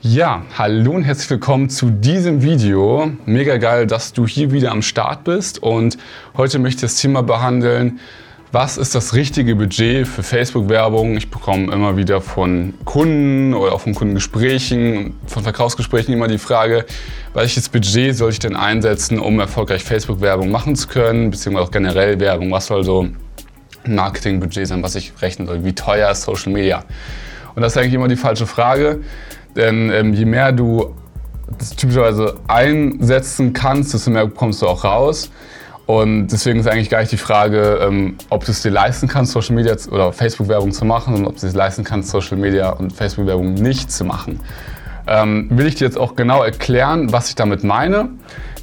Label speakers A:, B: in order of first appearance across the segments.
A: Ja, hallo und herzlich willkommen zu diesem Video. Mega geil, dass du hier wieder am Start bist und heute möchte ich das Thema behandeln, was ist das richtige Budget für Facebook-Werbung? Ich bekomme immer wieder von Kunden oder auch von Kundengesprächen, von Verkaufsgesprächen immer die Frage, welches Budget soll ich denn einsetzen, um erfolgreich Facebook-Werbung machen zu können, beziehungsweise auch generell Werbung, was soll so ein Marketingbudget sein, was ich rechnen soll, wie teuer ist Social Media? Und das ist eigentlich immer die falsche Frage. Denn ähm, je mehr du das typischerweise einsetzen kannst, desto mehr bekommst du auch raus. Und deswegen ist eigentlich gar nicht die Frage, ähm, ob du es dir leisten kannst, Social Media oder Facebook-Werbung zu machen, sondern ob du es dir leisten kannst, Social Media und Facebook-Werbung nicht zu machen. Ähm, will ich dir jetzt auch genau erklären, was ich damit meine.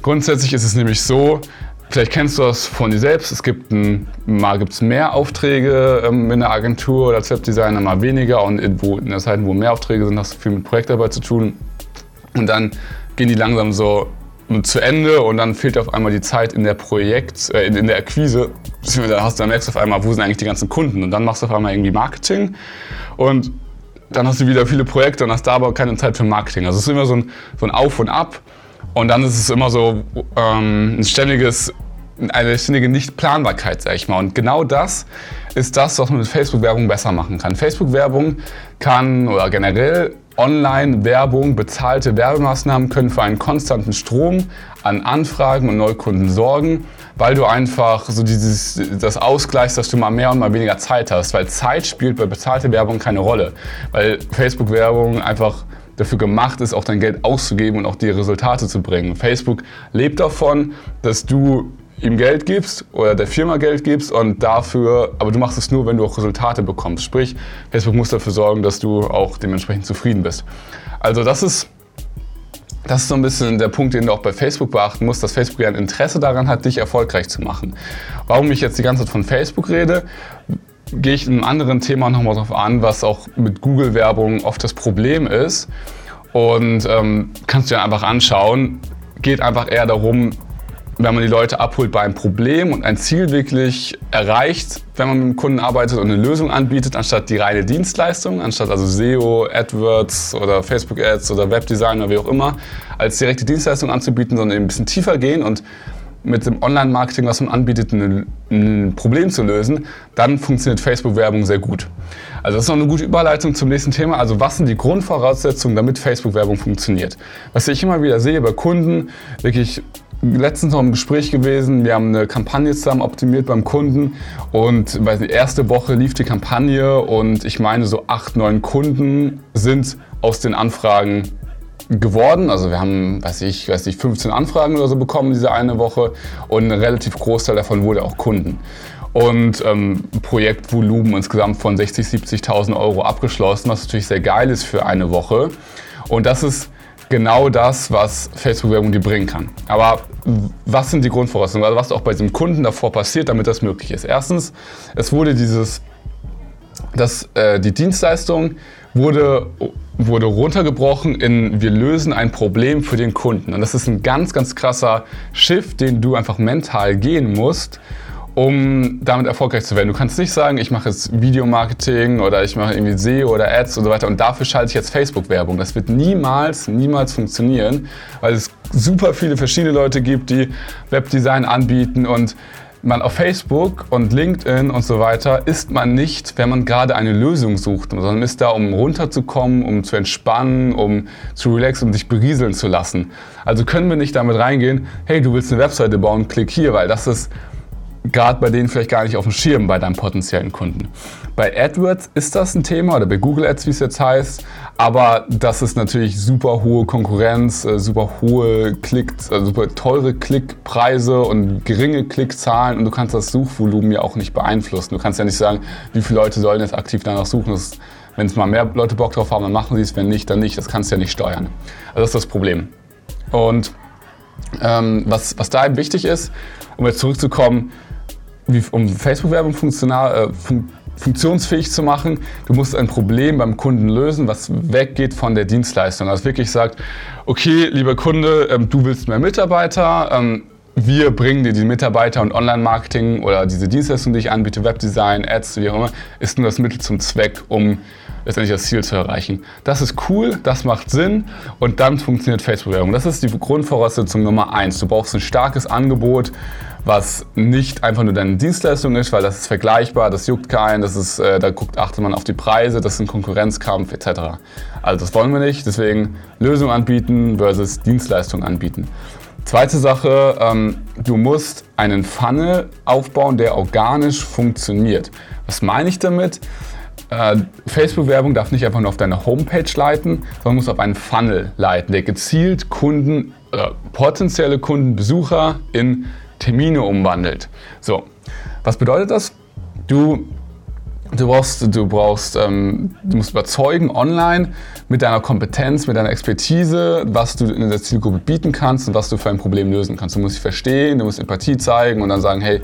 A: Grundsätzlich ist es nämlich so, Vielleicht kennst du das von dir selbst. Es gibt ein, mal gibt's mehr Aufträge ähm, in der Agentur oder als Webdesigner, mal weniger. Und in, wo, in der Zeit, wo mehr Aufträge sind, hast du viel mit Projektarbeit zu tun. Und dann gehen die langsam so zu Ende und dann fehlt auf einmal die Zeit in der Projekt, äh, in, in, der Akquise. Da hast du dann merkst du auf einmal, wo sind eigentlich die ganzen Kunden? Und dann machst du auf einmal irgendwie Marketing und dann hast du wieder viele Projekte und hast da aber keine Zeit für Marketing. Also es ist immer so ein, so ein Auf und Ab. Und dann ist es immer so ähm, ein ständiges, eine ständige Nichtplanbarkeit, sag ich mal. Und genau das ist das, was man mit Facebook-Werbung besser machen kann. Facebook-Werbung kann oder generell Online-Werbung, bezahlte Werbemaßnahmen können für einen konstanten Strom an Anfragen und Neukunden sorgen, weil du einfach so dieses, das ausgleichst, dass du mal mehr und mal weniger Zeit hast. Weil Zeit spielt bei bezahlter Werbung keine Rolle. Weil Facebook-Werbung einfach dafür gemacht ist, auch dein Geld auszugeben und auch die Resultate zu bringen. Facebook lebt davon, dass du ihm Geld gibst oder der Firma Geld gibst und dafür, aber du machst es nur, wenn du auch Resultate bekommst. Sprich, Facebook muss dafür sorgen, dass du auch dementsprechend zufrieden bist. Also das ist, das ist so ein bisschen der Punkt, den du auch bei Facebook beachten musst, dass Facebook ja ein Interesse daran hat, dich erfolgreich zu machen. Warum ich jetzt die ganze Zeit von Facebook rede, gehe ich in einem anderen Thema nochmal drauf an, was auch mit Google-Werbung oft das Problem ist. Und ähm, kannst du dir einfach anschauen, geht einfach eher darum, wenn man die Leute abholt bei einem Problem und ein Ziel wirklich erreicht, wenn man mit dem Kunden arbeitet und eine Lösung anbietet, anstatt die reine Dienstleistung, anstatt also SEO, AdWords oder Facebook Ads oder Webdesign oder wie auch immer, als direkte Dienstleistung anzubieten, sondern ein bisschen tiefer gehen und mit dem Online-Marketing, was man anbietet, ein, ein Problem zu lösen, dann funktioniert Facebook-Werbung sehr gut. Also das ist noch eine gute Überleitung zum nächsten Thema. Also was sind die Grundvoraussetzungen, damit Facebook-Werbung funktioniert? Was ich immer wieder sehe bei Kunden, wirklich letztens noch im Gespräch gewesen. Wir haben eine Kampagne zusammen optimiert beim Kunden und bei der erste Woche lief die Kampagne und ich meine so acht, neun Kunden sind aus den Anfragen geworden. Also wir haben, weiß ich, weiß ich, 15 Anfragen oder so bekommen diese eine Woche und ein relativ Großteil davon wurde auch Kunden. Und ähm, Projektvolumen insgesamt von 60.000, 70.000 Euro abgeschlossen, was natürlich sehr geil ist für eine Woche. Und das ist genau das, was Facebook-Werbung dir bringen kann. Aber was sind die Grundvoraussetzungen? Also was auch bei diesem Kunden davor passiert, damit das möglich ist? Erstens, es wurde dieses, dass äh, die Dienstleistung wurde wurde runtergebrochen in wir lösen ein Problem für den Kunden. Und das ist ein ganz, ganz krasser Shift, den du einfach mental gehen musst, um damit erfolgreich zu werden. Du kannst nicht sagen, ich mache jetzt Videomarketing oder ich mache irgendwie SEO oder Ads und so weiter und dafür schalte ich jetzt Facebook-Werbung. Das wird niemals, niemals funktionieren, weil es super viele verschiedene Leute gibt, die Webdesign anbieten und man auf Facebook und LinkedIn und so weiter ist man nicht, wenn man gerade eine Lösung sucht, sondern ist da, um runterzukommen, um zu entspannen, um zu relaxen, um sich berieseln zu lassen. Also können wir nicht damit reingehen, hey, du willst eine Webseite bauen, klick hier, weil das ist gerade bei denen vielleicht gar nicht auf dem Schirm bei deinem potenziellen Kunden. Bei AdWords ist das ein Thema oder bei Google Ads, wie es jetzt heißt, aber das ist natürlich super hohe Konkurrenz, äh, super hohe Klick, äh, super teure Klickpreise und geringe Klickzahlen und du kannst das Suchvolumen ja auch nicht beeinflussen. Du kannst ja nicht sagen, wie viele Leute sollen jetzt aktiv danach suchen. wenn es mal mehr Leute Bock drauf haben, dann machen sie es, wenn nicht, dann nicht. Das kannst du ja nicht steuern. Also das ist das Problem. Und ähm, was, was da eben wichtig ist, um jetzt zurückzukommen, wie, um Facebook-Werbung äh, fun funktionsfähig zu machen, du musst ein Problem beim Kunden lösen, was weggeht von der Dienstleistung. Also wirklich sagt, okay, lieber Kunde, ähm, du willst mehr Mitarbeiter, ähm, wir bringen dir die Mitarbeiter und Online-Marketing oder diese Dienstleistung, die ich anbiete, Webdesign, Ads, wie auch immer, ist nur das Mittel zum Zweck, um letztendlich das Ziel zu erreichen. Das ist cool, das macht Sinn und dann funktioniert Facebook-Werbung. Das ist die Grundvoraussetzung Nummer eins. Du brauchst ein starkes Angebot, was nicht einfach nur deine Dienstleistung ist, weil das ist vergleichbar, das juckt keinen, das ist, äh, da guckt, achtet man auf die Preise, das ist ein Konkurrenzkampf etc. Also das wollen wir nicht, deswegen Lösung anbieten versus Dienstleistung anbieten. Zweite Sache, ähm, du musst einen Funnel aufbauen, der organisch funktioniert. Was meine ich damit? Äh, Facebook-Werbung darf nicht einfach nur auf deine Homepage leiten, sondern muss auf einen Funnel leiten, der gezielt Kunden, äh, potenzielle Kunden, Besucher in Termine umwandelt. So, was bedeutet das? Du, du brauchst, du, brauchst ähm, du musst überzeugen online mit deiner Kompetenz, mit deiner Expertise, was du in der Zielgruppe bieten kannst und was du für ein Problem lösen kannst. Du musst sie verstehen, du musst Empathie zeigen und dann sagen, hey,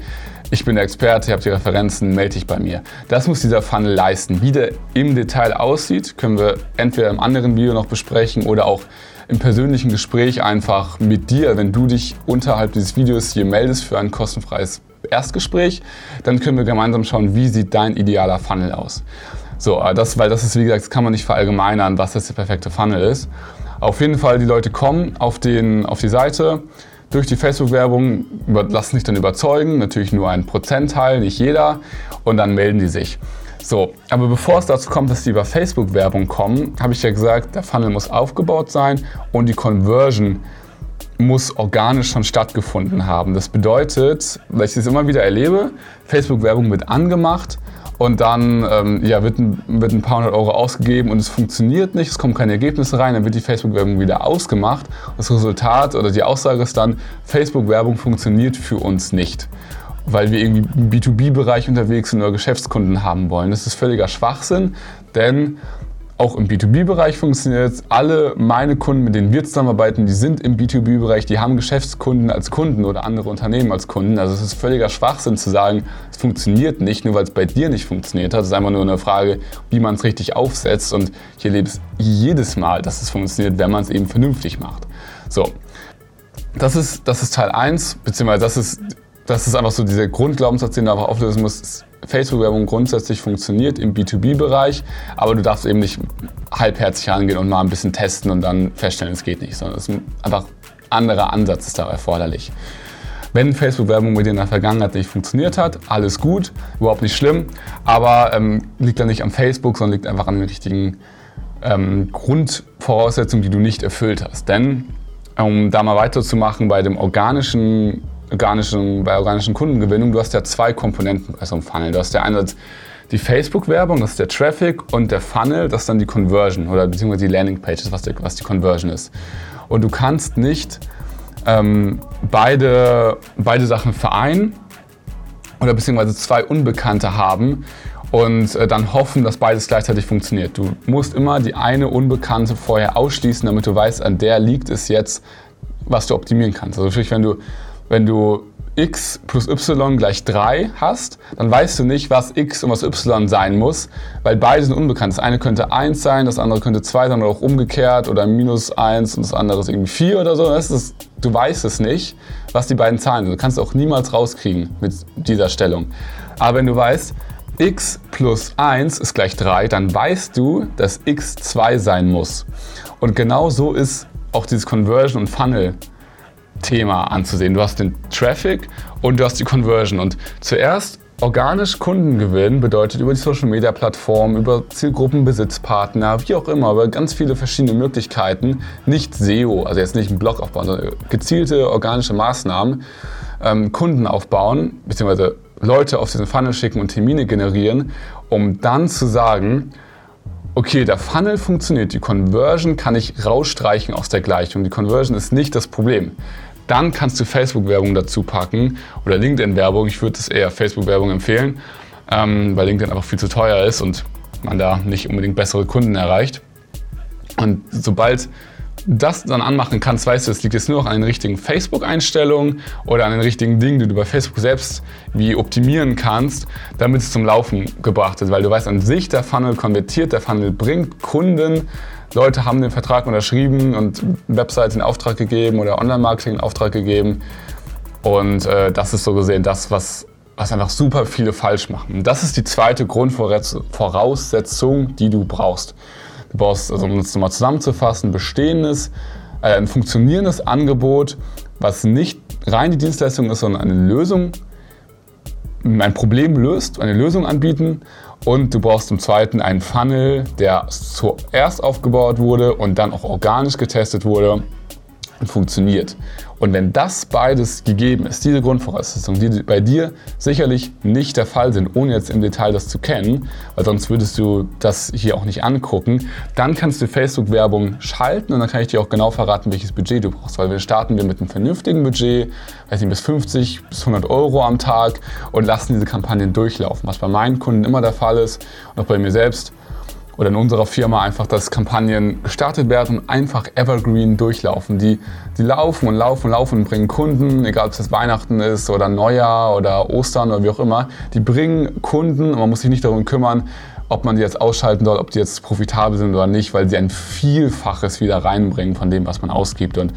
A: ich bin der Experte, ich habe die Referenzen, melde dich bei mir. Das muss dieser Funnel leisten. Wie der im Detail aussieht, können wir entweder im anderen Video noch besprechen oder auch im persönlichen Gespräch einfach mit dir, wenn du dich unterhalb dieses Videos hier meldest für ein kostenfreies Erstgespräch, dann können wir gemeinsam schauen, wie sieht dein idealer Funnel aus. So, äh, das, weil das ist, wie gesagt, das kann man nicht verallgemeinern, was das der perfekte Funnel ist. Auf jeden Fall, die Leute kommen auf, den, auf die Seite durch die Facebook-Werbung, lassen sich dann überzeugen, natürlich nur ein Prozentteil, nicht jeder, und dann melden die sich. So, aber bevor es dazu kommt, dass die über Facebook-Werbung kommen, habe ich ja gesagt, der Funnel muss aufgebaut sein und die Conversion muss organisch schon stattgefunden haben. Das bedeutet, weil ich das immer wieder erlebe, Facebook-Werbung wird angemacht und dann ähm, ja, wird, ein, wird ein paar hundert Euro ausgegeben und es funktioniert nicht, es kommen keine Ergebnisse rein, dann wird die Facebook-Werbung wieder ausgemacht. Das Resultat oder die Aussage ist dann, Facebook-Werbung funktioniert für uns nicht weil wir irgendwie im B2B-Bereich unterwegs sind oder Geschäftskunden haben wollen. Das ist völliger Schwachsinn, denn auch im B2B-Bereich funktioniert es. Alle meine Kunden, mit denen wir zusammenarbeiten, die sind im B2B-Bereich, die haben Geschäftskunden als Kunden oder andere Unternehmen als Kunden. Also es ist völliger Schwachsinn zu sagen, es funktioniert nicht, nur weil es bei dir nicht funktioniert hat. Es ist einfach nur eine Frage, wie man es richtig aufsetzt. Und ich erlebe es jedes Mal, dass es funktioniert, wenn man es eben vernünftig macht. So, das ist, das ist Teil 1, beziehungsweise das ist das ist einfach so dieser Grundglaubenssatz, den du einfach auflösen musst. Facebook-Werbung grundsätzlich funktioniert im B2B-Bereich, aber du darfst eben nicht halbherzig rangehen und mal ein bisschen testen und dann feststellen, es geht nicht, sondern es ist einfach ein anderer Ansatz ist da erforderlich. Wenn Facebook-Werbung mit dir in der Vergangenheit nicht funktioniert hat, alles gut, überhaupt nicht schlimm, aber ähm, liegt dann nicht am Facebook, sondern liegt einfach an den richtigen ähm, Grundvoraussetzungen, die du nicht erfüllt hast. Denn um da mal weiterzumachen bei dem organischen organischen, bei organischen Kundengewinnung, du hast ja zwei Komponenten bei so einem Funnel. Du hast ja einerseits die Facebook-Werbung, das ist der Traffic, und der Funnel, das ist dann die Conversion oder beziehungsweise die Landingpage, was, die, was die Conversion ist. Und du kannst nicht ähm, beide, beide Sachen vereinen oder beziehungsweise zwei Unbekannte haben und äh, dann hoffen, dass beides gleichzeitig funktioniert. Du musst immer die eine Unbekannte vorher ausschließen, damit du weißt, an der liegt es jetzt, was du optimieren kannst. Also sprich, wenn du wenn du x plus y gleich 3 hast, dann weißt du nicht, was x und was y sein muss, weil beide sind unbekannt. Das eine könnte 1 sein, das andere könnte 2 sein oder auch umgekehrt oder minus 1 und das andere ist irgendwie 4 oder so. Ist, du weißt es nicht, was die beiden Zahlen sind. Du kannst es auch niemals rauskriegen mit dieser Stellung. Aber wenn du weißt, x plus 1 ist gleich 3, dann weißt du, dass x 2 sein muss. Und genau so ist auch dieses Conversion und Funnel Thema anzusehen. Du hast den Traffic und du hast die Conversion. Und zuerst organisch Kunden gewinnen bedeutet über die Social Media Plattform, über Zielgruppenbesitzpartner, wie auch immer, über ganz viele verschiedene Möglichkeiten, nicht SEO, also jetzt nicht einen Blog aufbauen, sondern gezielte organische Maßnahmen, ähm, Kunden aufbauen, beziehungsweise Leute auf diesen Funnel schicken und Termine generieren, um dann zu sagen, okay, der Funnel funktioniert, die Conversion kann ich rausstreichen aus der Gleichung. Die Conversion ist nicht das Problem. Dann kannst du Facebook-Werbung dazu packen oder LinkedIn-Werbung. Ich würde es eher Facebook-Werbung empfehlen, ähm, weil LinkedIn einfach viel zu teuer ist und man da nicht unbedingt bessere Kunden erreicht. Und sobald das dann anmachen kannst, weißt du, es liegt jetzt nur noch an den richtigen Facebook-Einstellungen oder an den richtigen Dingen, die du bei Facebook selbst wie optimieren kannst, damit es zum Laufen gebracht ist. Weil du weißt an sich, der Funnel konvertiert, der Funnel bringt Kunden Leute haben den Vertrag unterschrieben und Websites in Auftrag gegeben oder Online-Marketing in Auftrag gegeben. Und äh, das ist so gesehen das, was was einfach super viele falsch machen. Und das ist die zweite Grundvoraussetzung, die du brauchst. Du brauchst, also um das nochmal zusammenzufassen, bestehendes, äh, ein funktionierendes Angebot, was nicht rein die Dienstleistung ist, sondern eine Lösung, ein Problem löst, eine Lösung anbieten. Und du brauchst zum Zweiten einen Funnel, der zuerst aufgebaut wurde und dann auch organisch getestet wurde funktioniert. Und wenn das beides gegeben ist, diese Grundvoraussetzungen, die bei dir sicherlich nicht der Fall sind, ohne jetzt im Detail das zu kennen, weil sonst würdest du das hier auch nicht angucken, dann kannst du Facebook-Werbung schalten und dann kann ich dir auch genau verraten, welches Budget du brauchst. Weil wir starten wir mit einem vernünftigen Budget, weiß nicht, bis 50 bis 100 Euro am Tag und lassen diese Kampagnen durchlaufen, was bei meinen Kunden immer der Fall ist und auch bei mir selbst oder in unserer Firma einfach, dass Kampagnen gestartet werden und einfach evergreen durchlaufen. Die, die laufen und laufen und laufen und bringen Kunden, egal ob es Weihnachten ist oder Neujahr oder Ostern oder wie auch immer, die bringen Kunden und man muss sich nicht darum kümmern, ob man die jetzt ausschalten soll, ob die jetzt profitabel sind oder nicht, weil sie ein Vielfaches wieder reinbringen von dem, was man ausgibt. Und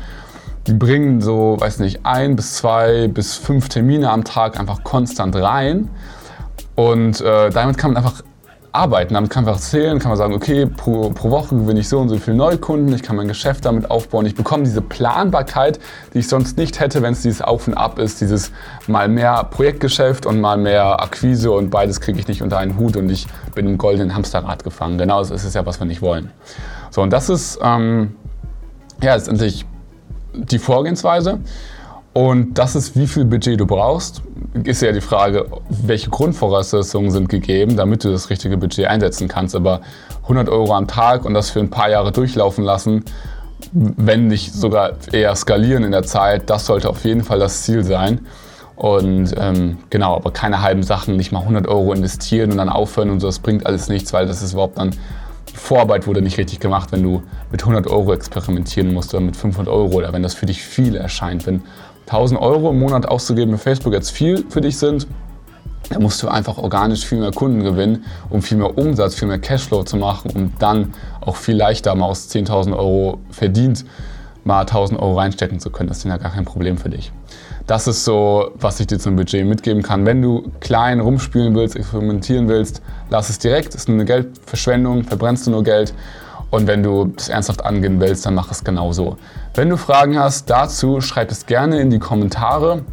A: die bringen so, weiß nicht, ein bis zwei bis fünf Termine am Tag einfach konstant rein. Und äh, damit kann man einfach arbeiten. Damit kann man einfach erzählen, kann man sagen, okay, pro, pro Woche gewinne ich so und so viele Neukunden, ich kann mein Geschäft damit aufbauen. Ich bekomme diese Planbarkeit, die ich sonst nicht hätte, wenn es dieses Auf und Ab ist, dieses mal mehr Projektgeschäft und mal mehr Akquise und beides kriege ich nicht unter einen Hut und ich bin im goldenen Hamsterrad gefangen. Genau das ist es ja, was wir nicht wollen. So, und das ist ähm, ja letztendlich die Vorgehensweise. Und das ist, wie viel Budget du brauchst ist ja die Frage, welche Grundvoraussetzungen sind gegeben, damit du das richtige Budget einsetzen kannst. Aber 100 Euro am Tag und das für ein paar Jahre durchlaufen lassen, wenn nicht sogar eher skalieren in der Zeit, das sollte auf jeden Fall das Ziel sein. Und ähm, genau, aber keine halben Sachen, nicht mal 100 Euro investieren und dann aufhören und so, das bringt alles nichts, weil das ist überhaupt dann, die Vorarbeit wurde nicht richtig gemacht, wenn du mit 100 Euro experimentieren musst oder mit 500 Euro oder wenn das für dich viel erscheint. Wenn 1000 Euro im Monat auszugeben für Facebook jetzt viel für dich sind, dann musst du einfach organisch viel mehr Kunden gewinnen, um viel mehr Umsatz, viel mehr Cashflow zu machen, um dann auch viel leichter mal aus 10.000 Euro verdient mal 1000 Euro reinstecken zu können. Das ist ja gar kein Problem für dich. Das ist so, was ich dir zum Budget mitgeben kann. Wenn du klein rumspielen willst, experimentieren willst, lass es direkt. Das ist eine Geldverschwendung, verbrennst du nur Geld. Und wenn du das ernsthaft angehen willst, dann mach es genauso. Wenn du Fragen hast dazu, schreib es gerne in die Kommentare.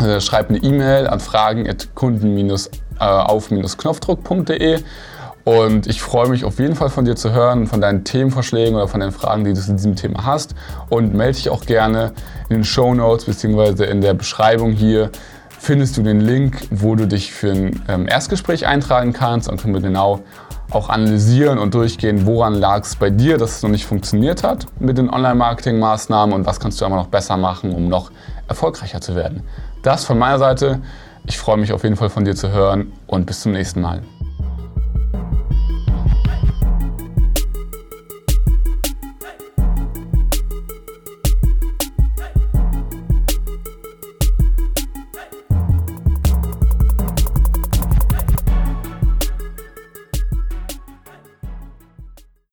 A: Äh, schreib eine E-Mail an fragen.kunden-auf-knopfdruck.de und ich freue mich auf jeden Fall von dir zu hören, von deinen Themenvorschlägen oder von den Fragen, die du zu diesem Thema hast. Und melde dich auch gerne in den Show Notes bzw. in der Beschreibung hier findest du den Link, wo du dich für ein ähm, Erstgespräch eintragen kannst und können wir genau auch analysieren und durchgehen, woran lag es bei dir, dass es noch nicht funktioniert hat mit den Online-Marketing-Maßnahmen und was kannst du immer noch besser machen, um noch erfolgreicher zu werden. Das von meiner Seite. Ich freue mich auf jeden Fall von dir zu hören und bis zum nächsten Mal.